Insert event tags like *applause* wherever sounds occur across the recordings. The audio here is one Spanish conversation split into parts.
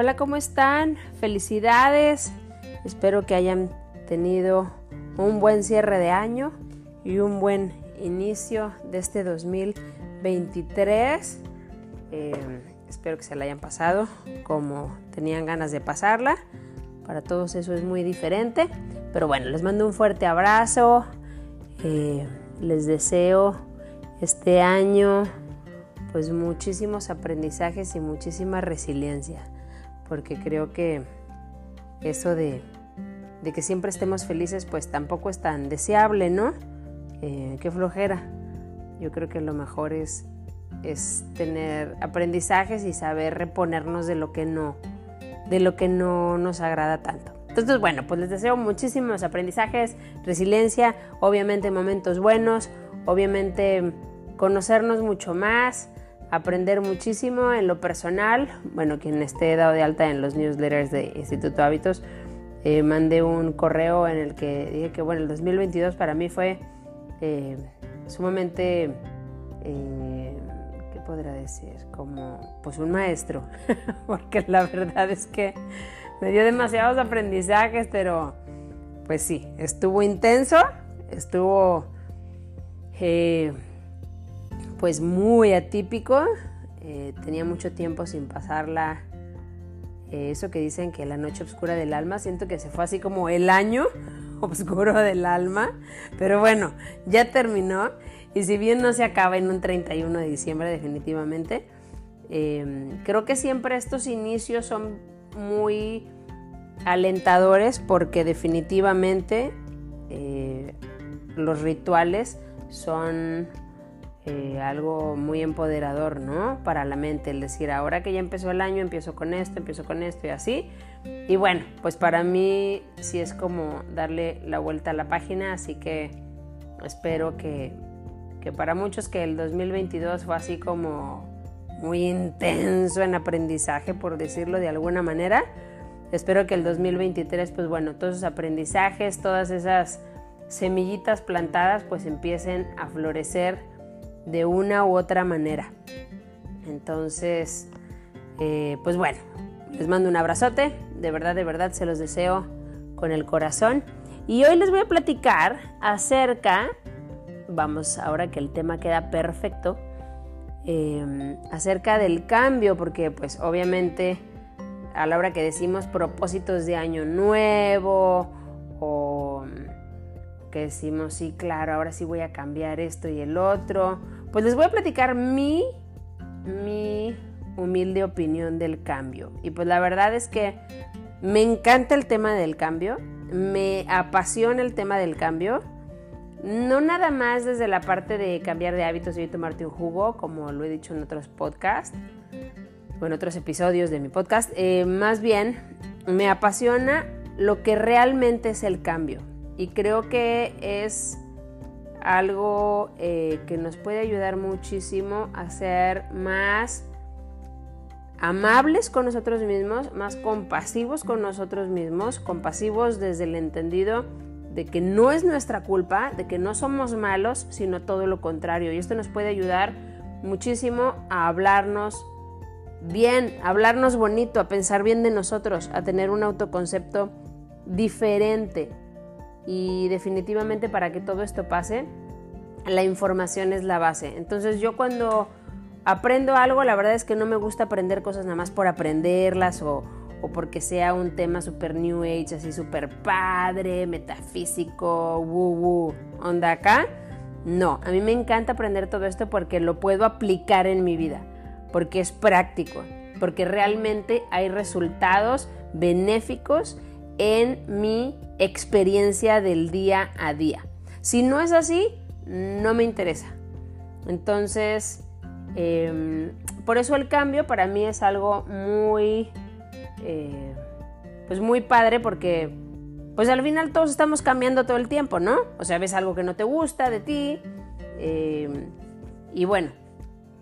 Hola, ¿cómo están? Felicidades. Espero que hayan tenido un buen cierre de año y un buen inicio de este 2023. Eh, espero que se la hayan pasado como tenían ganas de pasarla. Para todos eso es muy diferente. Pero bueno, les mando un fuerte abrazo. Eh, les deseo este año pues muchísimos aprendizajes y muchísima resiliencia, porque creo que eso de, que siempre estemos felices pues tampoco es tan deseable, ¿no? Eh, qué flojera. Yo creo que lo mejor es, es tener aprendizajes y saber reponernos de lo que no, de lo que no nos agrada tanto. Entonces, bueno, pues les deseo muchísimos aprendizajes, resiliencia, obviamente momentos buenos, obviamente conocernos mucho más, aprender muchísimo en lo personal. Bueno, quien esté dado de alta en los newsletters de Instituto Hábitos, eh, mandé un correo en el que dije que, bueno, el 2022 para mí fue eh, sumamente, eh, ¿qué podrá decir? Como, pues un maestro, *laughs* porque la verdad es que me dio demasiados aprendizajes, pero pues sí, estuvo intenso, estuvo pues muy atípico. Eh, tenía mucho tiempo sin pasarla. Eh, eso que dicen que la noche oscura del alma, siento que se fue así como el año *laughs* oscuro del alma. Pero bueno, ya terminó. Y si bien no se acaba en un 31 de diciembre definitivamente, em, creo que siempre estos inicios son muy alentadores porque definitivamente eh, los rituales son eh, algo muy empoderador, ¿no? Para la mente, el decir, ahora que ya empezó el año, empiezo con esto, empiezo con esto y así. Y bueno, pues para mí sí es como darle la vuelta a la página, así que espero que, que para muchos que el 2022 fue así como muy intenso en aprendizaje, por decirlo de alguna manera. Espero que el 2023, pues bueno, todos esos aprendizajes, todas esas semillitas plantadas, pues empiecen a florecer de una u otra manera. Entonces, eh, pues bueno, les mando un abrazote, de verdad, de verdad se los deseo con el corazón. Y hoy les voy a platicar acerca, vamos, ahora que el tema queda perfecto, em, acerca del cambio, porque pues obviamente a la hora que decimos propósitos de año nuevo o que decimos, sí, claro, ahora sí voy a cambiar esto y el otro, pues les voy a platicar mi, mi humilde opinión del cambio. Y pues la verdad es que me encanta el tema del cambio, me apasiona el tema del cambio. No nada más desde la parte de cambiar de hábitos y tomarte un jugo, como lo he dicho en otros podcasts o en otros episodios de mi podcast. Eh, más bien, me apasiona lo que realmente es el cambio. Y creo que es algo eh, que nos puede ayudar muchísimo a ser más amables con nosotros mismos, más compasivos con nosotros mismos, compasivos desde el entendido de que no es nuestra culpa, de que no somos malos, sino todo lo contrario. Y esto nos puede ayudar muchísimo a hablarnos bien, a hablarnos bonito, a pensar bien de nosotros, a tener un autoconcepto diferente, y definitivamente para que todo esto pase, la información es la base. Entonces yo cuando aprendo algo, la verdad es que no me gusta aprender cosas nada más por aprenderlas o, porque sea un tema super new age, así super padre, metafísico, woo woo, onda acá. No, a mí me encanta aprender todo esto porque lo puedo aplicar en mi vida, porque es práctico, porque realmente hay resultados benéficos en mi experiencia del día a día. Si no es así, no me interesa. Entonces, em, por eso el cambio para mí es algo muy, eh, pues muy padre porque, pues al final todos estamos cambiando todo el tiempo, ¿no? O sea, ves algo que no te gusta de ti. Em, y bueno,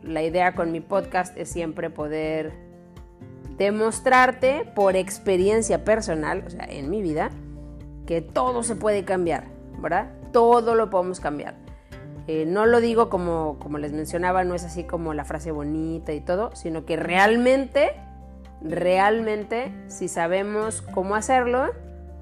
la idea con mi podcast es siempre poder demostrarte por experiencia personal, o sea, en mi vida, que todo se puede cambiar, ¿verdad? Todo lo podemos cambiar. Eh, no lo digo como, como les mencionaba, no es así como la frase bonita y todo, sino que realmente realmente si sabemos cómo hacerlo,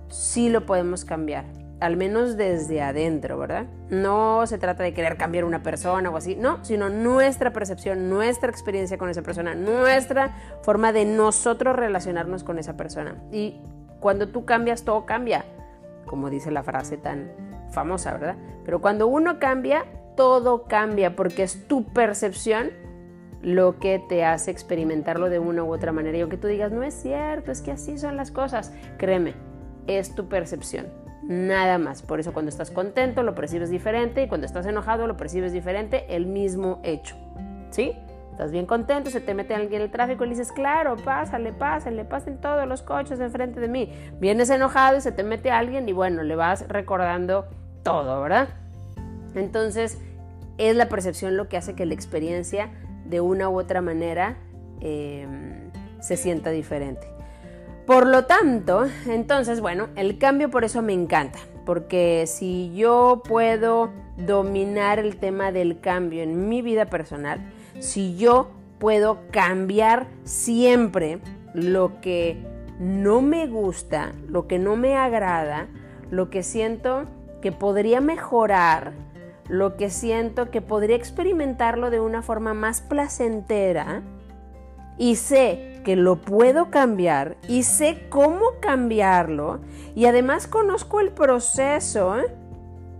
sí lo podemos cambiar, al menos desde adentro, ¿verdad? No se trata de querer cambiar una persona o así, no, sino nuestra percepción, nuestra experiencia con esa persona, nuestra forma de nosotros relacionarnos con esa persona. Y cuando tú cambias, todo cambia, como dice la frase tan famosa, ¿verdad? Pero cuando uno cambia, todo cambia porque es tu percepción lo que te hace experimentarlo de una u otra manera. Y aunque tú digas, no es cierto, es que así son las cosas, créeme, es tu percepción. Nada más. Por eso cuando estás contento lo percibes diferente y cuando estás enojado lo percibes diferente, el mismo hecho. ¿Sí? Estás bien contento, se te mete alguien en el tráfico y le dices, claro, pásale, pásale, pasen todos los coches enfrente de mí. Vienes enojado y se te mete alguien y bueno, le vas recordando todo, ¿verdad? Entonces, es la percepción lo que hace que la experiencia de una u otra manera em, se sienta diferente. Por lo tanto, entonces, bueno, el cambio por eso me encanta, porque si yo puedo dominar el tema del cambio en mi vida personal, si yo puedo cambiar siempre lo que no me gusta, lo que no me agrada, lo que siento que podría mejorar, lo que siento que podría experimentarlo de una forma más placentera y sé que lo puedo cambiar y sé cómo cambiarlo y además conozco el proceso,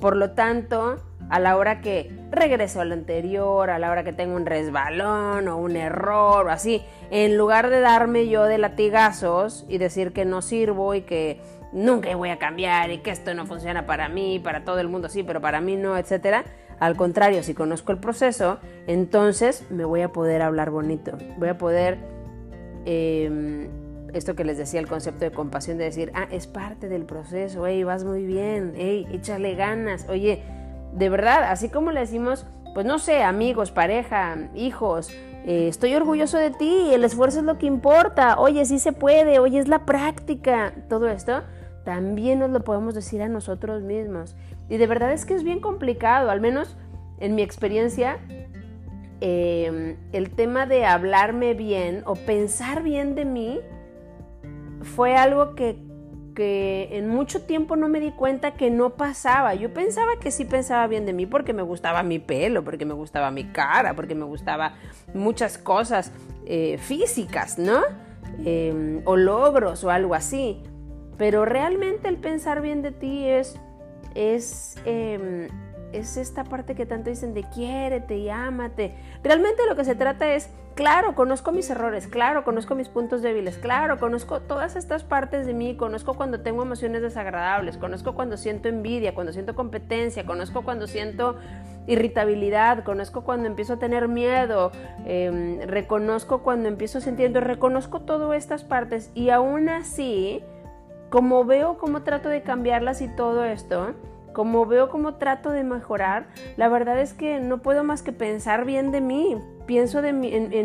por lo tanto, a la hora que regreso al anterior, a la hora que tengo un resbalón o un error o así, en lugar de darme yo de latigazos y decir que no sirvo y que nunca voy a cambiar y que esto no funciona para mí, para todo el mundo sí, pero para mí no, etcétera. Al contrario, si conozco el proceso, entonces me voy a poder hablar bonito, voy a poder, em, esto que les decía, el concepto de compasión, de decir, ah, es parte del proceso, hey, vas muy bien, hey, échale ganas, oye, de verdad, así como le decimos, pues no sé, amigos, pareja, hijos, eh, estoy orgulloso de ti, el esfuerzo es lo que importa, oye, sí se puede, oye, es la práctica, todo esto también nos lo podemos decir a nosotros mismos. Y de verdad es que es bien complicado, al menos en mi experiencia, em, el tema de hablarme bien o pensar bien de mí fue algo que, que en mucho tiempo no me di cuenta que no pasaba. Yo pensaba que sí pensaba bien de mí porque me gustaba mi pelo, porque me gustaba mi cara, porque me gustaba muchas cosas eh, físicas, ¿no? Em, o logros o algo así. Pero realmente el pensar bien de ti es, es, em, es esta parte que tanto dicen de quiérete y ámate. Realmente lo que se trata es, claro, conozco mis errores, claro, conozco mis puntos débiles, claro, conozco todas estas partes de mí, conozco cuando tengo emociones desagradables, conozco cuando siento envidia, cuando siento competencia, conozco cuando siento irritabilidad, conozco cuando empiezo a tener miedo, em, reconozco cuando empiezo sintiendo, reconozco todas estas partes y aún así como veo cómo trato de cambiarlas y todo esto, como veo cómo trato de mejorar, la verdad es que no puedo más que pensar bien de mí. Pienso en,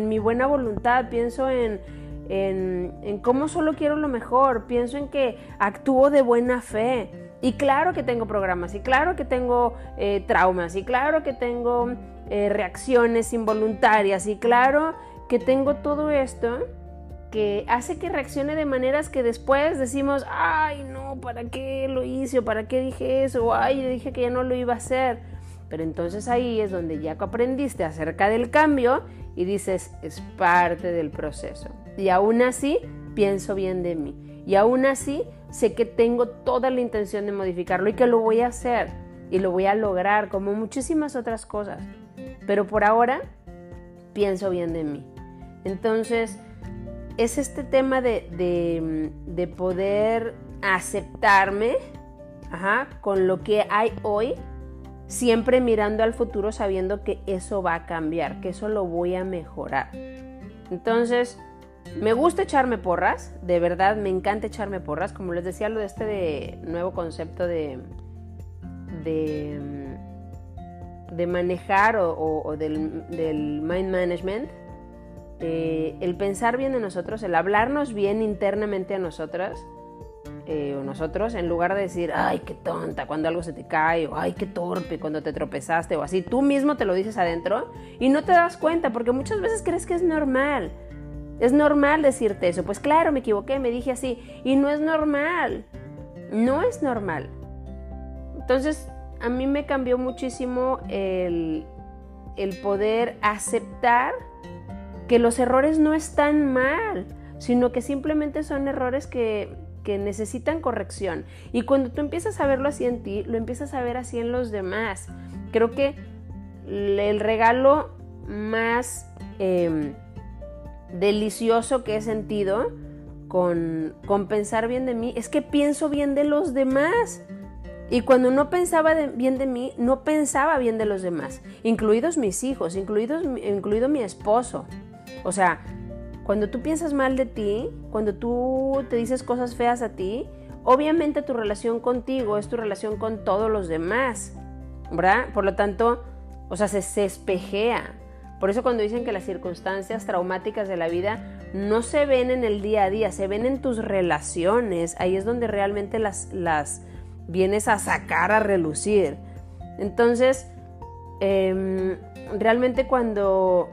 mi buena voluntad, pienso en, en, cómo solo quiero lo mejor, pienso en que actúo de buena fe. Y claro que tengo programas, y claro que tengo eh, traumas, y claro que tengo eh, reacciones involuntarias, y claro que tengo todo esto que hace que reaccione de maneras que después decimos, ay, no, ¿para qué lo hice? ¿O para qué dije eso? O, ay, dije que ya no lo iba a hacer. Pero entonces ahí es donde ya aprendiste acerca del cambio y dices, es parte del proceso. Y aún así, pienso bien de mí. Y aún así, sé que tengo toda la intención de modificarlo y que lo voy a hacer. Y lo voy a lograr, como muchísimas otras cosas. Pero por ahora, pienso bien de mí. Entonces, es este tema de, poder aceptarme con lo que hay hoy, siempre mirando al futuro sabiendo que eso va a cambiar, que eso lo voy a mejorar. Entonces, me gusta echarme porras, de verdad me encanta echarme porras, como les decía lo de este nuevo concepto de, de, manejar o, del, del mind management eh, el pensar bien de nosotros, el hablarnos bien internamente a nosotras eh, o nosotros, en lugar de decir, ay, qué tonta cuando algo se te cae, o ay, qué torpe cuando te tropezaste, o así, tú mismo te lo dices adentro y no te das cuenta, porque muchas veces crees que es normal. Es normal decirte eso. Pues claro, me equivoqué, me dije así. Y no es normal. No es normal. Entonces, a mí me cambió muchísimo el, el poder aceptar que los errores no están mal, sino que simplemente son errores que, que necesitan corrección. Y cuando tú empiezas a verlo así en ti, lo empiezas a ver así en los demás. Creo que el regalo más em, delicioso que he sentido con, con, pensar bien de mí es que pienso bien de los demás. Y cuando no pensaba bien de mí, no pensaba bien de los demás, incluidos mis hijos, incluidos, incluido mi esposo. O sea, cuando tú piensas mal de ti, cuando tú te dices cosas feas a ti, obviamente tu relación contigo es tu relación con todos los demás, ¿verdad? Por lo tanto, o sea, se, se espejea. Por eso cuando dicen que las circunstancias traumáticas de la vida no se ven en el día a día, se ven en tus relaciones, ahí es donde realmente las, las vienes a sacar, a relucir. Entonces, em, realmente cuando,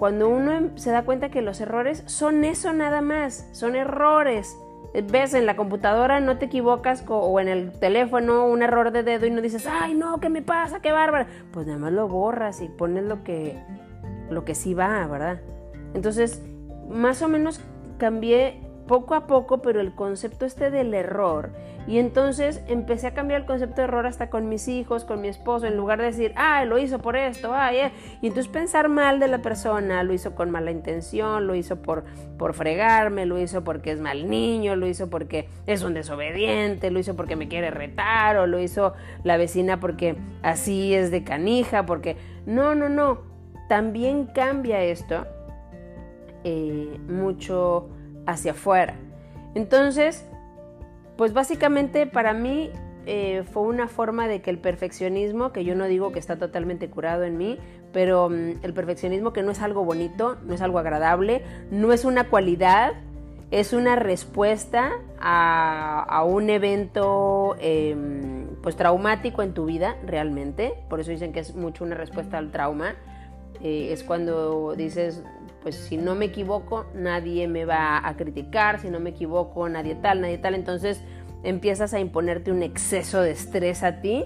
cuando uno em, se da cuenta que los errores son eso nada más, son errores. Ves en la computadora, no te equivocas o en el teléfono un error de dedo y no dices, ay no, ¿qué me pasa? ¡Qué bárbaro! Pues nada más lo borras y pones lo que, lo que sí va, ¿verdad? Entonces, más o menos cambié poco a poco, pero el concepto este del error. Y entonces empecé a cambiar el concepto de error hasta con mis hijos, con mi esposo, en lugar de decir, ah, lo hizo por esto, ay, eh". y entonces pensar mal de la persona, lo hizo con mala intención, lo hizo por, por fregarme, lo hizo porque es mal niño, lo hizo porque es un desobediente, lo hizo porque me quiere retar, o lo hizo la vecina porque así es de canija, porque no, no, no, también cambia esto eh, mucho hacia afuera. Entonces, pues básicamente para mí eh, fue una forma de que el perfeccionismo, que yo no digo que está totalmente curado en mí, pero mm, el perfeccionismo que no es algo bonito, no es algo agradable, no es una cualidad, es una respuesta a, un evento em, pues traumático en tu vida realmente, por eso dicen que es mucho una respuesta al trauma, eh, es cuando dices, pues si no me equivoco, nadie me va a criticar, si no me equivoco, nadie tal, nadie tal. Entonces empiezas a imponerte un exceso de estrés a ti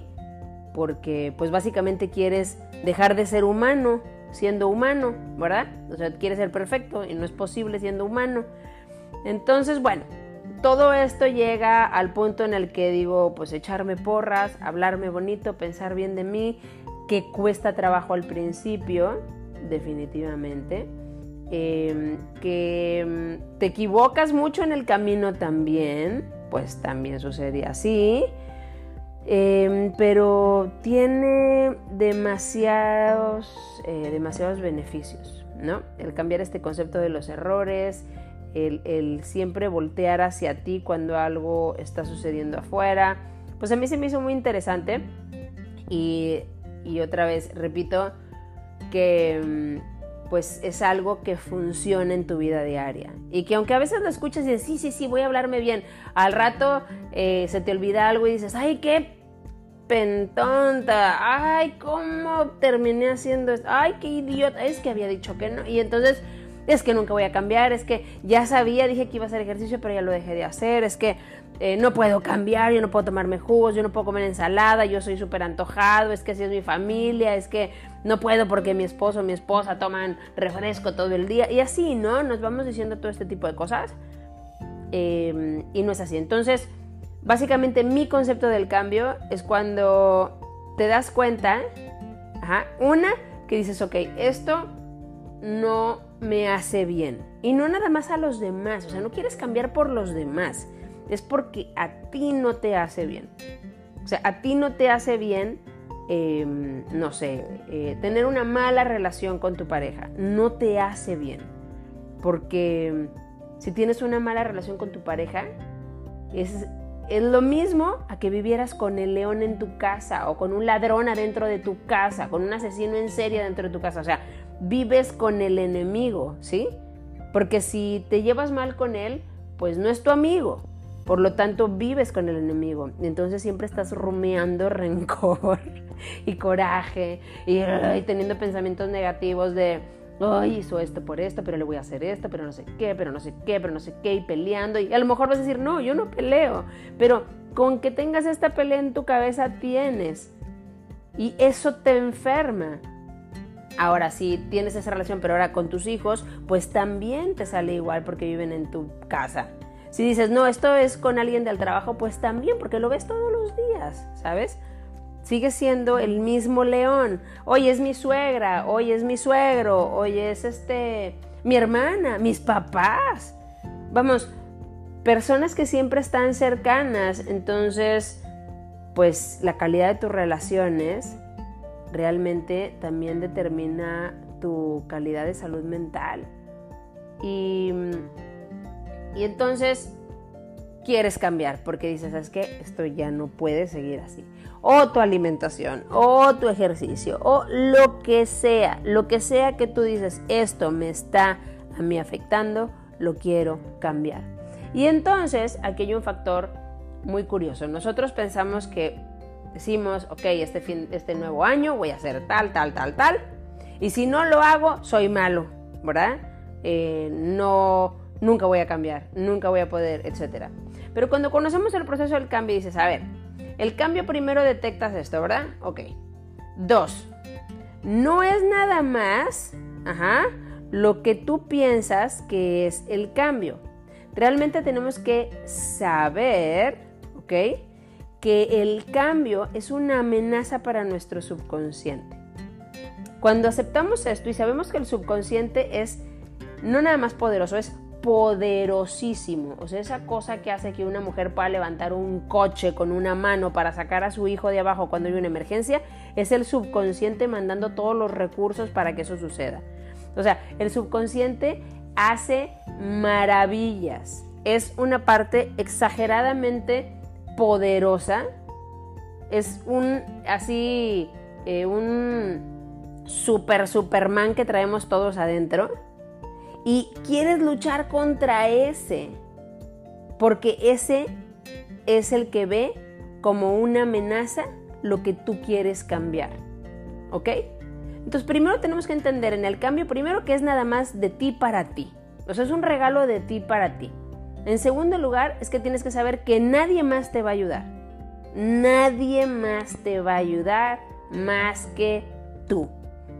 porque pues básicamente quieres dejar de ser humano siendo humano, ¿verdad? O sea, quieres ser perfecto y no es posible siendo humano. Entonces, bueno, todo esto llega al punto en el que digo, pues echarme porras, hablarme bonito, pensar bien de mí, que cuesta trabajo al principio, definitivamente Em, que em, te equivocas mucho en el camino también, pues también sucede así, em, pero tiene demasiados, eh, demasiados beneficios, ¿no? El cambiar este concepto de los errores, el, siempre voltear hacia ti cuando algo está sucediendo afuera, pues a mí se me hizo muy interesante y, y otra vez, repito, que pues es algo que funciona en tu vida diaria. Y que aunque a veces lo escuchas y dices, sí, sí, sí, voy a hablarme bien, al rato eh, se te olvida algo y dices, ay, qué pentonta, ay, cómo terminé haciendo esto, ay, qué idiota, es que había dicho que no. Y entonces es que nunca voy a cambiar, es que ya sabía, dije que iba a hacer ejercicio, pero ya lo dejé de hacer, es que eh, no puedo cambiar, yo no puedo tomarme jugos, yo no puedo comer ensalada, yo soy súper antojado, es que así es mi familia, es que no puedo porque mi esposo o mi esposa toman refresco todo el día, y así, ¿no? Nos vamos diciendo todo este tipo de cosas, em, y no es así. Entonces, básicamente mi concepto del cambio es cuando te das cuenta, una, que dices, ok, esto no me hace bien. Y no nada más a los demás, o sea, no quieres cambiar por los demás, es porque a ti no te hace bien. O sea, a ti no te hace bien, em, no sé, eh, tener una mala relación con tu pareja. No te hace bien. Porque si tienes una mala relación con tu pareja, es, es lo mismo a que vivieras con el león en tu casa o con un ladrón adentro de tu casa, con un asesino en serie dentro de tu casa. O sea, vives con el enemigo, ¿sí? Porque si te llevas mal con él, pues no es tu amigo. Por lo tanto, vives con el enemigo. Entonces siempre estás rumeando *laughs* rencor y coraje y, teniendo pensamientos negativos de, ay, hizo esto por esto, pero le voy a hacer esto, pero no sé qué, pero no sé qué, pero no sé qué, y peleando. Y a lo mejor vas a decir, no, yo no peleo, pero con que tengas esta pelea en tu cabeza tienes. Y eso te enferma. Ahora, si tienes esa relación, pero ahora con tus hijos, pues también te sale igual porque viven en tu casa. Si dices, no, esto es con alguien del trabajo, pues también, porque lo ves todos los días, ¿sabes? Sigue siendo el mismo león. Hoy es mi suegra, hoy es mi suegro, hoy es este mi hermana, mis papás. Vamos, personas que siempre están cercanas, entonces pues la calidad de tus relaciones realmente también determina tu calidad de salud mental. Y, y entonces quieres cambiar porque dices, ¿sabes qué? Esto ya no puede seguir así. O tu alimentación, o tu ejercicio, o lo que sea, lo que sea que tú dices, esto me está a mí afectando, lo quiero cambiar. Y entonces aquí hay un factor muy curioso. Nosotros pensamos que decimos, ok, este, fin, este nuevo año voy a hacer tal, tal, tal, tal. Y si no lo hago, soy malo, ¿verdad? Eh, no, nunca voy a cambiar, nunca voy a poder, etc. Pero cuando conocemos el proceso del cambio, dices, a ver, el cambio primero detectas esto, ¿verdad? Ok. Dos, no es nada más, ajá, lo que tú piensas que es el cambio. Realmente tenemos que saber, ¿ok? Que el cambio es una amenaza para nuestro subconsciente. Cuando aceptamos esto y sabemos que el subconsciente es no nada más poderoso, es poderosísimo. O sea, esa cosa que hace que una mujer pueda levantar un coche con una mano para sacar a su hijo de abajo cuando hay una emergencia, es el subconsciente mandando todos los recursos para que eso suceda. O sea, el subconsciente hace maravillas. Es una parte exageradamente poderosa. Es un así, eh, un super Superman que traemos todos adentro y quieres luchar contra ese, porque ese es el que ve como una amenaza lo que tú quieres cambiar. ¿Ok? Entonces primero tenemos que entender en el cambio, primero que es nada más de ti para ti. O sea, es un regalo de ti para ti. En segundo lugar, es que tienes que saber que nadie más te va a ayudar. Nadie más te va a ayudar más que tú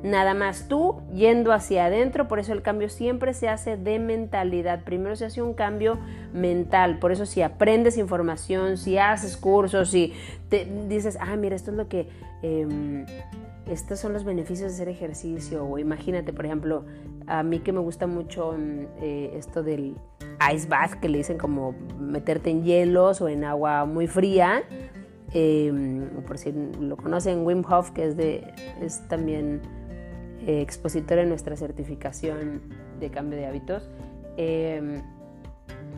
nada más tú yendo hacia adentro, por eso el cambio siempre se hace de mentalidad. Primero se hace un cambio mental, por eso si aprendes información, si haces cursos, si te dices, ah, mira, esto es lo que... Em, estos son los beneficios de hacer ejercicio. O imagínate, por ejemplo, a mí que me gusta mucho mm, eh, esto del ice bath, que le dicen como meterte en hielos o en agua muy fría. Em, por si lo conocen, Wim Hof, que es, de, es también eh, expositor en nuestra certificación de cambio de hábitos, em,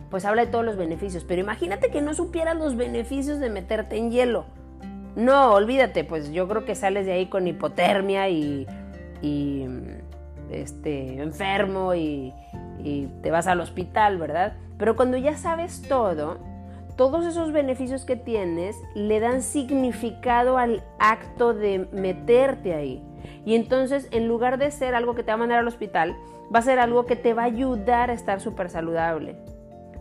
pues habla de todos los beneficios. Pero imagínate que no supieras los beneficios de meterte en hielo. No, olvídate, pues yo creo que sales de ahí con hipotermia y, este, enfermo y, y te vas al hospital, ¿verdad? Pero cuando ya sabes todo, todos esos beneficios que tienes le dan significado al acto de meterte ahí. Y entonces, en lugar de ser algo que te va a mandar al hospital, va a ser algo que te va a ayudar a estar súper saludable.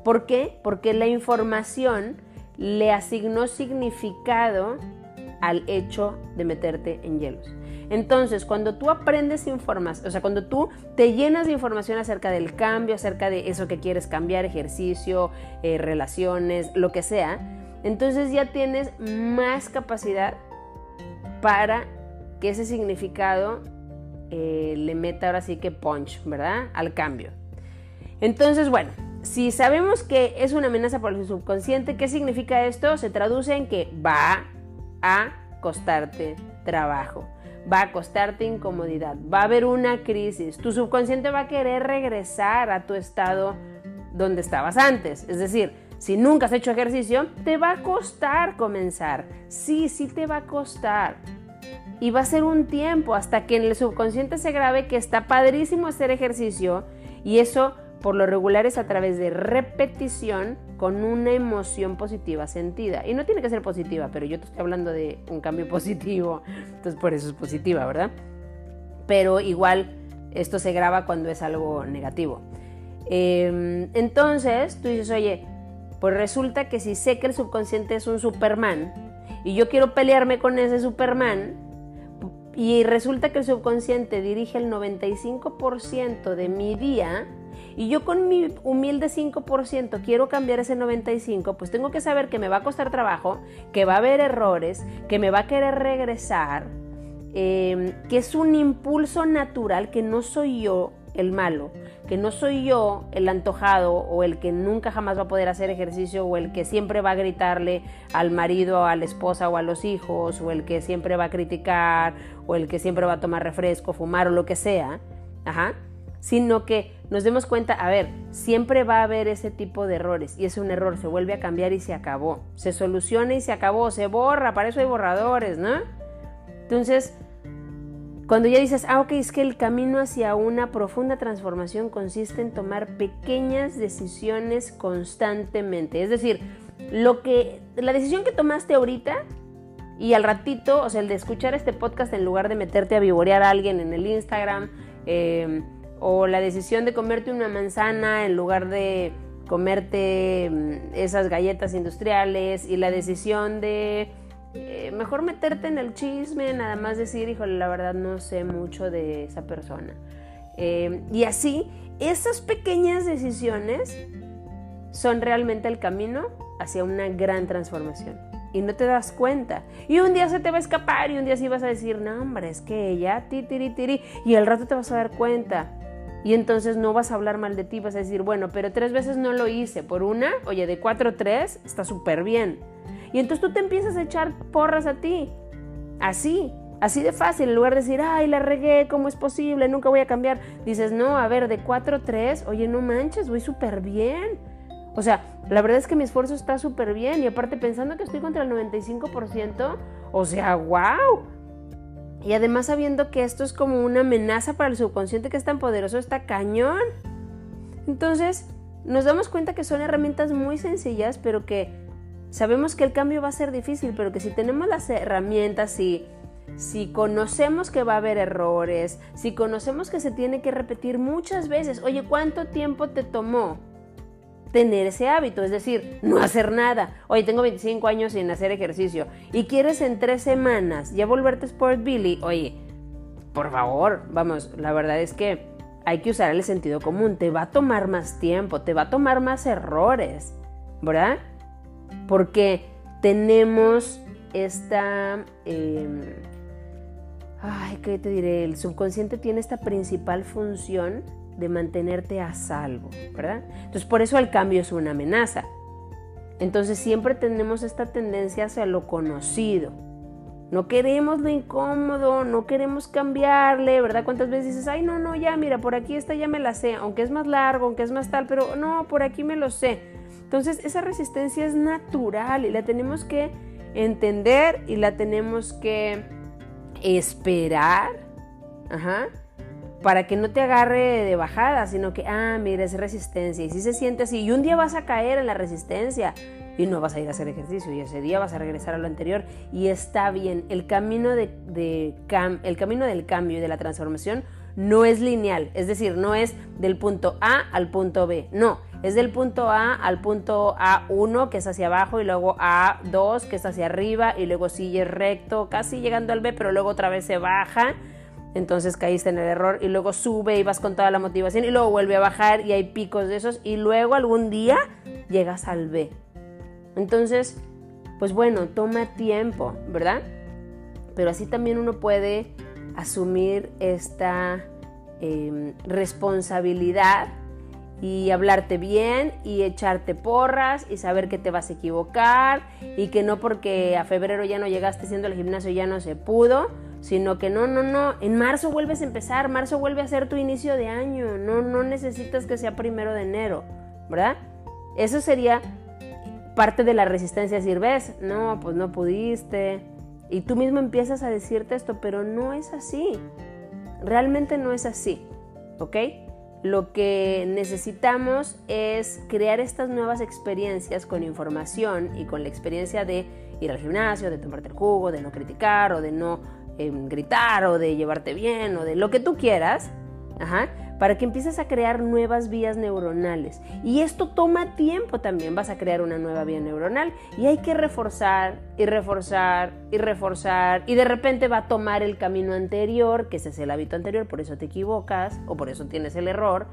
¿Por qué? Porque la información le asignó significado al hecho de meterte en hielos. Entonces, cuando tú aprendes información, o sea, cuando tú te llenas de información acerca del cambio, acerca de eso que quieres cambiar, ejercicio, eh, relaciones, lo que sea, entonces ya tienes más capacidad para que ese significado eh, le meta ahora sí que punch, ¿verdad? Al cambio. Entonces, bueno, si sabemos que es una amenaza por el subconsciente, ¿qué significa esto? Se traduce en que va a costarte trabajo, va a costarte incomodidad, va a haber una crisis, tu subconsciente va a querer regresar a tu estado donde estabas antes. Es decir, si nunca has hecho ejercicio, te va a costar comenzar. Sí, sí te va a costar. Y va a ser un tiempo hasta que en el subconsciente se grabe que está padrísimo hacer ejercicio y eso por lo regular es a través de repetición con una emoción positiva sentida. Y no tiene que ser positiva, pero yo te estoy hablando de un cambio *laughs* positivo, entonces por eso es positiva, ¿verdad? Pero igual esto se graba cuando es algo negativo. Em, entonces tú dices, oye, pues resulta que si sé que el subconsciente es un Superman y yo quiero pelearme con ese Superman, y resulta que el subconsciente dirige el 95% de mi día, y yo con mi humilde 5% quiero cambiar ese 95%, pues tengo que saber que me va a costar trabajo, que va a haber errores, que me va a querer regresar, em, que es un impulso natural, que no soy yo el malo, que no soy yo el antojado o el que nunca jamás va a poder hacer ejercicio o el que siempre va a gritarle al marido, a la esposa o a los hijos o el que siempre va a criticar o el que siempre va a tomar refresco, fumar o lo que sea, ajá, sino que nos demos cuenta, a ver, siempre va a haber ese tipo de errores y es un error, se vuelve a cambiar y se acabó, se soluciona y se acabó, se borra, para eso hay borradores, ¿no? Entonces, cuando ya dices, ah, ok, es que el camino hacia una profunda transformación consiste en tomar pequeñas decisiones constantemente. Es decir, lo que, la decisión que tomaste ahorita y al ratito, o sea, el de escuchar este podcast en lugar de meterte a vivorear a alguien en el Instagram, em, o la decisión de comerte una manzana en lugar de comerte mm, esas galletas industriales, y la decisión de eh, mejor meterte en el chisme, nada más decir, híjole, la verdad no sé mucho de esa persona. Eh, y así, esas pequeñas decisiones son realmente el camino hacia una gran transformación. Y no te das cuenta. Y un día se te va a escapar y un día sí vas a decir, no, hombre, es que ella, ti, tiri, tiri. Y al rato te vas a dar cuenta. Y entonces no vas a hablar mal de ti, vas a decir, bueno, pero tres veces no lo hice. Por una, oye, de cuatro, tres, está súper bien. Y entonces tú te empiezas a echar porras a ti. Así, así de fácil. En lugar de decir, ay, la regué, ¿cómo es posible? Nunca voy a cambiar. Dices, no, a ver, de 4 3, oye, no manches, voy súper bien. O sea, la verdad es que mi esfuerzo está súper bien. Y aparte, pensando que estoy contra el 95%, o sea, wow. Y además sabiendo que esto es como una amenaza para el subconsciente que es tan poderoso, está cañón. Entonces, nos damos cuenta que son herramientas muy sencillas, pero que Sabemos que el cambio va a ser difícil, pero que si tenemos las herramientas, si, si conocemos que va a haber errores, si conocemos que se tiene que repetir muchas veces, oye, ¿cuánto tiempo te tomó tener ese hábito? Es decir, no hacer nada. Oye, tengo 25 años sin hacer ejercicio y quieres en tres semanas ya volverte Sport Billy. Oye, por favor, vamos, la verdad es que hay que usar el sentido común. Te va a tomar más tiempo, te va a tomar más errores, ¿verdad? porque tenemos esta... Em, ay, ¿qué te diré? El subconsciente tiene esta principal función de mantenerte a salvo, ¿verdad? Entonces por eso el cambio es una amenaza. Entonces siempre tenemos esta tendencia hacia lo conocido. No queremos lo incómodo, no queremos cambiarle, ¿verdad? ¿Cuántas veces dices, ay, no, no, ya, mira, por aquí esta ya me la sé, aunque es más largo, aunque es más tal, pero no, por aquí me lo sé. Entonces esa resistencia es natural y la tenemos que entender y la tenemos que esperar para que no te agarre de bajada, sino que, ah, mira, es resistencia y si se siente así y un día vas a caer en la resistencia y no vas a ir a hacer ejercicio y ese día vas a regresar a lo anterior y está bien. El camino, de, el camino del cambio y de la transformación no es lineal, es decir, no es del punto A al punto B, no, es del punto A al punto A1 que es hacia abajo y luego A2 que es hacia arriba y luego sigue recto, casi llegando al B, pero luego otra vez se baja. Entonces caíste en el error y luego sube y vas con toda la motivación y luego vuelve a bajar y hay picos de esos y luego algún día llegas al B. Entonces, pues bueno, toma tiempo, ¿verdad? Pero así también uno puede asumir esta em, responsabilidad y hablarte bien y echarte porras y saber que te vas a equivocar y que no porque a febrero ya no llegaste siendo el gimnasio ya no se pudo, sino que no, no, no, en marzo vuelves a empezar, marzo vuelve a ser tu inicio de año, no, no necesitas que sea primero de enero, ¿verdad? Eso sería parte de la resistencia, decir, ves, no, pues no pudiste, y tú mismo empiezas a decirte esto, pero no es así. Realmente no es así. ¿Ok? Lo que necesitamos es crear estas nuevas experiencias con información y con la experiencia de ir al gimnasio, de tomarte el jugo, de no criticar o de no em, gritar o de llevarte bien o de lo que tú quieras, para que empieces a crear nuevas vías neuronales. Y esto toma tiempo también, vas a crear una nueva vía neuronal y hay que reforzar y reforzar y reforzar y de repente va a tomar el camino anterior, que ese es el hábito anterior, por eso te equivocas o por eso tienes el error.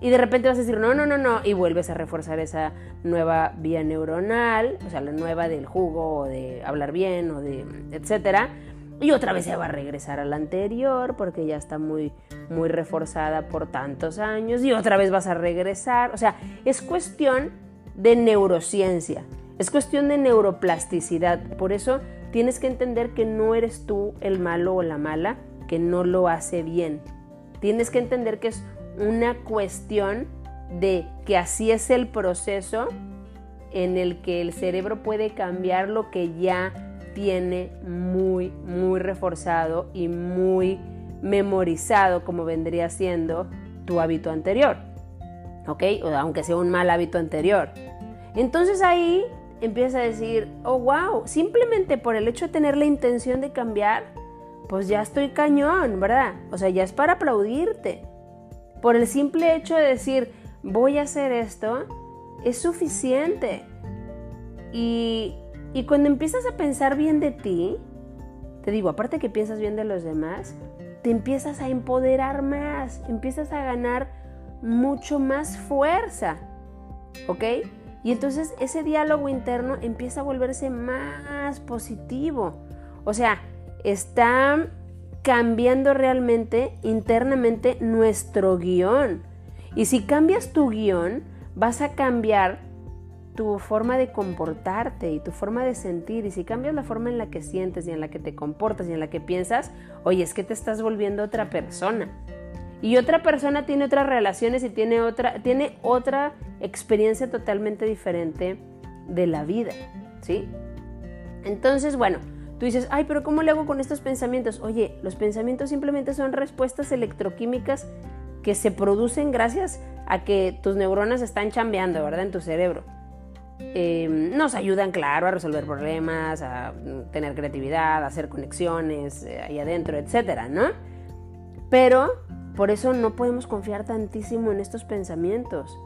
Y de repente vas a decir, no, no, no, no, y vuelves a reforzar esa nueva vía neuronal, o sea, la nueva del jugo o de hablar bien o de etcétera y otra vez se va a regresar a la anterior porque ya está muy, muy reforzada por tantos años y otra vez vas a regresar. O sea, es cuestión de neurociencia, es cuestión de neuroplasticidad. Por eso tienes que entender que no eres tú el malo o la mala que no lo hace bien. Tienes que entender que es una cuestión de que así es el proceso en el que el cerebro puede cambiar lo que ya tiene muy, muy reforzado y muy memorizado como vendría siendo tu hábito anterior. ¿Ok? O aunque sea un mal hábito anterior. Entonces ahí empiezas a decir, oh, wow, simplemente por el hecho de tener la intención de cambiar, pues ya estoy cañón, ¿verdad? O sea, ya es para aplaudirte. Por el simple hecho de decir, voy a hacer esto, es suficiente. Y y cuando empiezas a pensar bien de ti, te digo, aparte que piensas bien de los demás, te empiezas a empoderar más, empiezas a ganar mucho más fuerza, ¿ok? Y entonces ese diálogo interno empieza a volverse más positivo. O sea, está cambiando realmente internamente nuestro guion. Y si cambias tu guion, vas a cambiar tu forma de comportarte y tu forma de sentir. Y si cambias la forma en la que sientes y en la que te comportas y en la que piensas, oye, es que te estás volviendo otra persona. Y otra persona tiene otras relaciones y tiene otra, tiene otra experiencia totalmente diferente de la vida, ¿sí? Entonces, bueno, tú dices, ay, pero ¿cómo le hago con estos pensamientos? Oye, los pensamientos simplemente son respuestas electroquímicas que se producen gracias a que tus neuronas están chambeando, ¿verdad? En tu cerebro. Em, nos ayudan, claro, a resolver problemas, a tener creatividad, a hacer conexiones eh, ahí adentro, etcétera, ¿no? Pero por eso no podemos confiar tantísimo en estos pensamientos,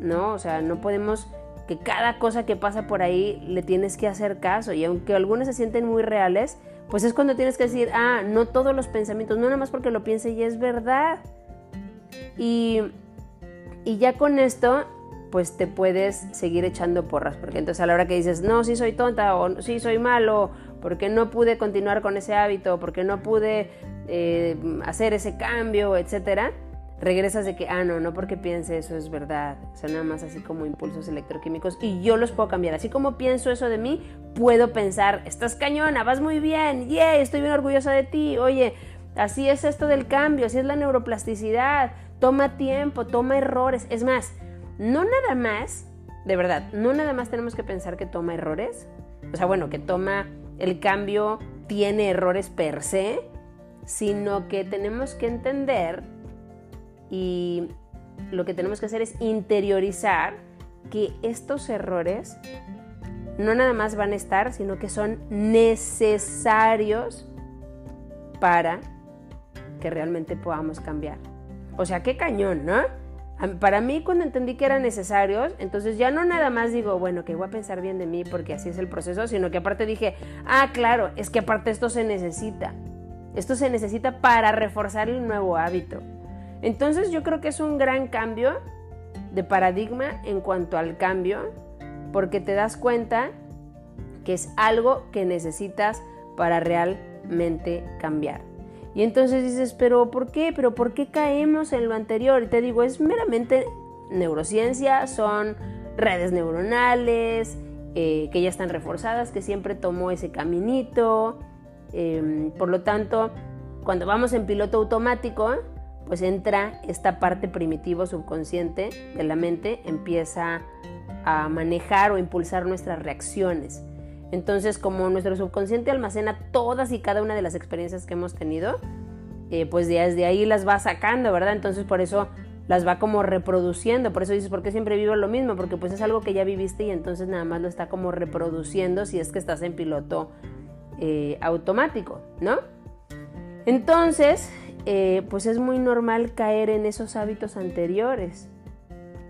¿no? O sea, no podemos que cada cosa que pasa por ahí le tienes que hacer caso y aunque algunas se sienten muy reales, pues es cuando tienes que decir, ah, no todos los pensamientos, no nada más porque lo piense y es verdad. Y, y ya con esto pues te puedes seguir echando porras, porque entonces a la hora que dices, no, sí soy tonta o sí soy malo, porque no pude continuar con ese hábito, porque no pude eh, hacer ese cambio, etcétera, regresas de que, ah, no, no porque piense eso es verdad, son nada más así como impulsos electroquímicos y yo los puedo cambiar. Así como pienso eso de mí, puedo pensar, estás cañona, vas muy bien, yeah, estoy bien orgullosa de ti, oye, así es esto del cambio, así es la neuroplasticidad, toma tiempo, toma errores, es más, no nada más, de verdad, no nada más tenemos que pensar que toma errores, o sea, bueno, que toma el cambio tiene errores per se, sino que tenemos que entender y lo que tenemos que hacer es interiorizar que estos errores no nada más van a estar, sino que son necesarios para que realmente podamos cambiar. O sea, qué cañón, ¿no? Para mí, cuando entendí que eran necesarios, entonces ya no nada más digo, bueno, que voy a pensar bien de mí porque así es el proceso, sino que aparte dije, ah, claro, es que aparte esto se necesita. Esto se necesita para reforzar el nuevo hábito. Entonces yo creo que es un gran cambio de paradigma en cuanto al cambio, porque te das cuenta que es algo que necesitas para realmente cambiar. Y entonces dices, pero ¿por qué? ¿Pero por qué caemos en lo anterior? Y te digo, es meramente neurociencia, son redes neuronales eh, que ya están reforzadas, que siempre tomó ese caminito. Em, por lo tanto, cuando vamos en piloto automático, pues entra esta parte primitivo subconsciente de la mente, empieza a manejar o impulsar nuestras reacciones. Entonces, como nuestro subconsciente almacena todas y cada una de las experiencias que hemos tenido, eh, pues desde ahí las va sacando, ¿verdad? Entonces, por eso las va como reproduciendo. Por eso dices, ¿por qué siempre vivo lo mismo? Porque pues es algo que ya viviste y entonces nada más lo está como reproduciendo si es que estás en piloto eh, automático, ¿no? Entonces, eh, pues es muy normal caer en esos hábitos anteriores.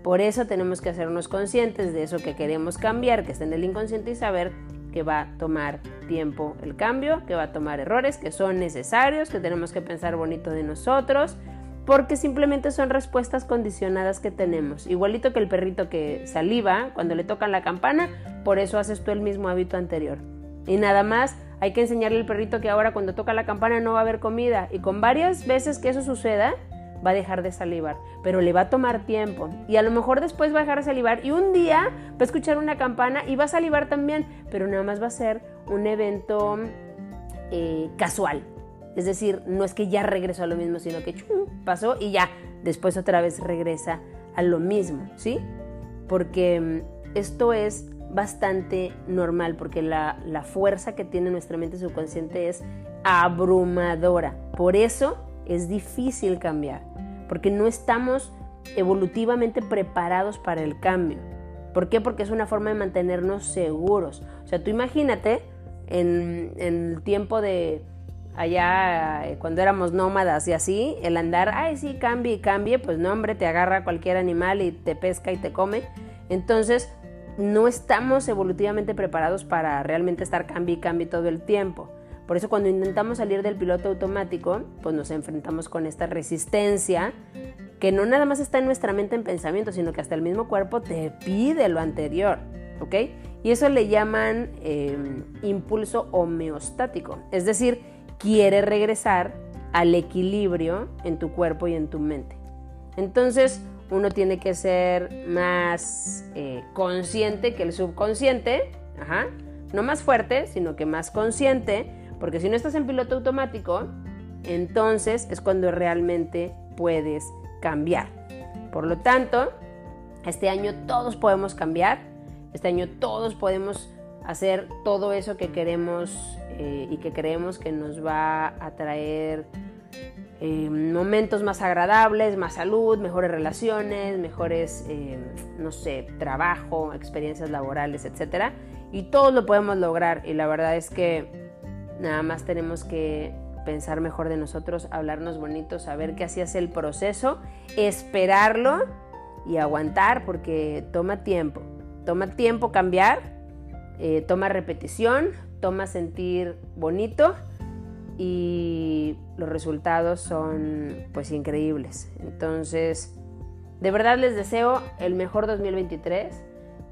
Por eso tenemos que hacernos conscientes de eso que queremos cambiar, que está en el inconsciente y saber que va a tomar tiempo el cambio, que va a tomar errores, que son necesarios, que tenemos que pensar bonito de nosotros, porque simplemente son respuestas condicionadas que tenemos. Igualito que el perrito que saliva cuando le tocan la campana, por eso haces tú el mismo hábito anterior. Y nada más hay que enseñarle al perrito que ahora cuando toca la campana no va a haber comida. Y con varias veces que eso suceda, va a dejar de salivar, pero le va a tomar tiempo y a lo mejor después va a dejar de salivar y un día va a escuchar una campana y va a salivar también, pero nada más va a ser un evento eh, casual. Es decir, no es que ya regresó a lo mismo, sino que pasó y ya después otra vez regresa a lo mismo, ¿sí? Porque mm, esto es bastante normal, porque la, la fuerza que tiene nuestra mente subconsciente es abrumadora. Por eso es difícil cambiar porque no estamos evolutivamente preparados para el cambio. ¿Por qué? Porque es una forma de mantenernos seguros. O sea, tú imagínate en, el tiempo de allá, eh, cuando éramos nómadas y así, el andar, ay, sí, cambie y cambie, pues no, hombre, te agarra cualquier animal y te pesca y te come. Entonces, no estamos evolutivamente preparados para realmente estar cambie y cambie todo el tiempo. Por eso cuando intentamos salir del piloto automático, pues nos enfrentamos con esta resistencia que no nada más está en nuestra mente en pensamiento, sino que hasta el mismo cuerpo te pide lo anterior, ¿ok? Y eso le llaman em, impulso homeostático, es decir, quiere regresar al equilibrio en tu cuerpo y en tu mente. Entonces, uno tiene que ser más eh, consciente que el subconsciente, no más fuerte, sino que más consciente porque si no estás en piloto automático, entonces es cuando realmente puedes cambiar. Por lo tanto, este año todos podemos cambiar, este año todos podemos hacer todo eso que queremos eh, y que creemos que nos va a traer eh, momentos más agradables, más salud, mejores relaciones, mejores, eh, no sé, trabajo, experiencias laborales, etc. Y todos lo podemos lograr y la verdad es que Nada más tenemos que pensar mejor de nosotros, hablarnos bonito, saber que así es el proceso, esperarlo y aguantar porque toma tiempo. Toma tiempo cambiar, eh, toma repetición, toma sentir bonito y los resultados son pues increíbles. Entonces, de verdad les deseo el mejor 2023.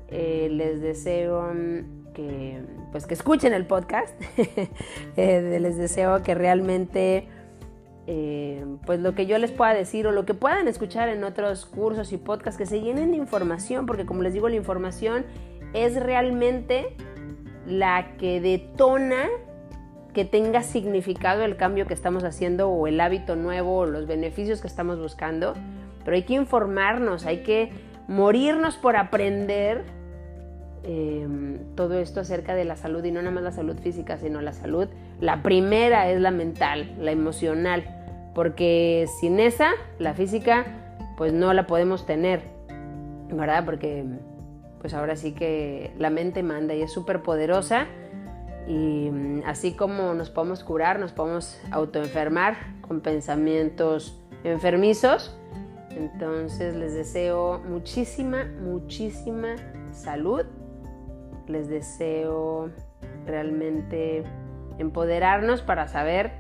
Eh, les deseo que, pues, que escuchen el podcast. *laughs* Eh, les deseo que realmente eh, pues lo que yo les pueda decir o lo que puedan escuchar en otros cursos y podcasts que se llenen de información, porque como les digo, la información es realmente la que detona que tenga significado el cambio que estamos haciendo o el hábito nuevo o los beneficios que estamos buscando. Pero hay que informarnos, hay que morirnos por aprender Em, todo esto acerca de la salud y no nada más la salud física, sino la salud. La primera es la mental, la emocional, porque sin esa, la física, pues no la podemos tener, ¿verdad? Porque pues ahora sí que la mente manda y es súper poderosa y mm, así como nos podemos curar, nos podemos autoenfermar con pensamientos enfermizos. Entonces les deseo muchísima, muchísima salud les deseo realmente empoderarnos para saber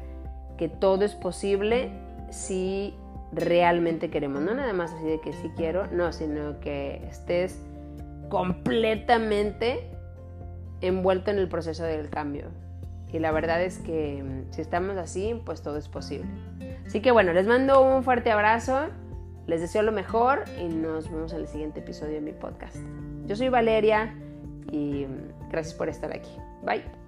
que todo es posible si realmente queremos. No nada más así de que sí quiero, no, sino que estés completamente envuelto en el proceso del cambio. Y la verdad es que mm, si estamos así, pues todo es posible. Así que bueno, les mando un fuerte abrazo, les deseo lo mejor y nos vemos en el siguiente episodio de mi podcast. Yo soy Valeria y gracias por estar aquí. Bye.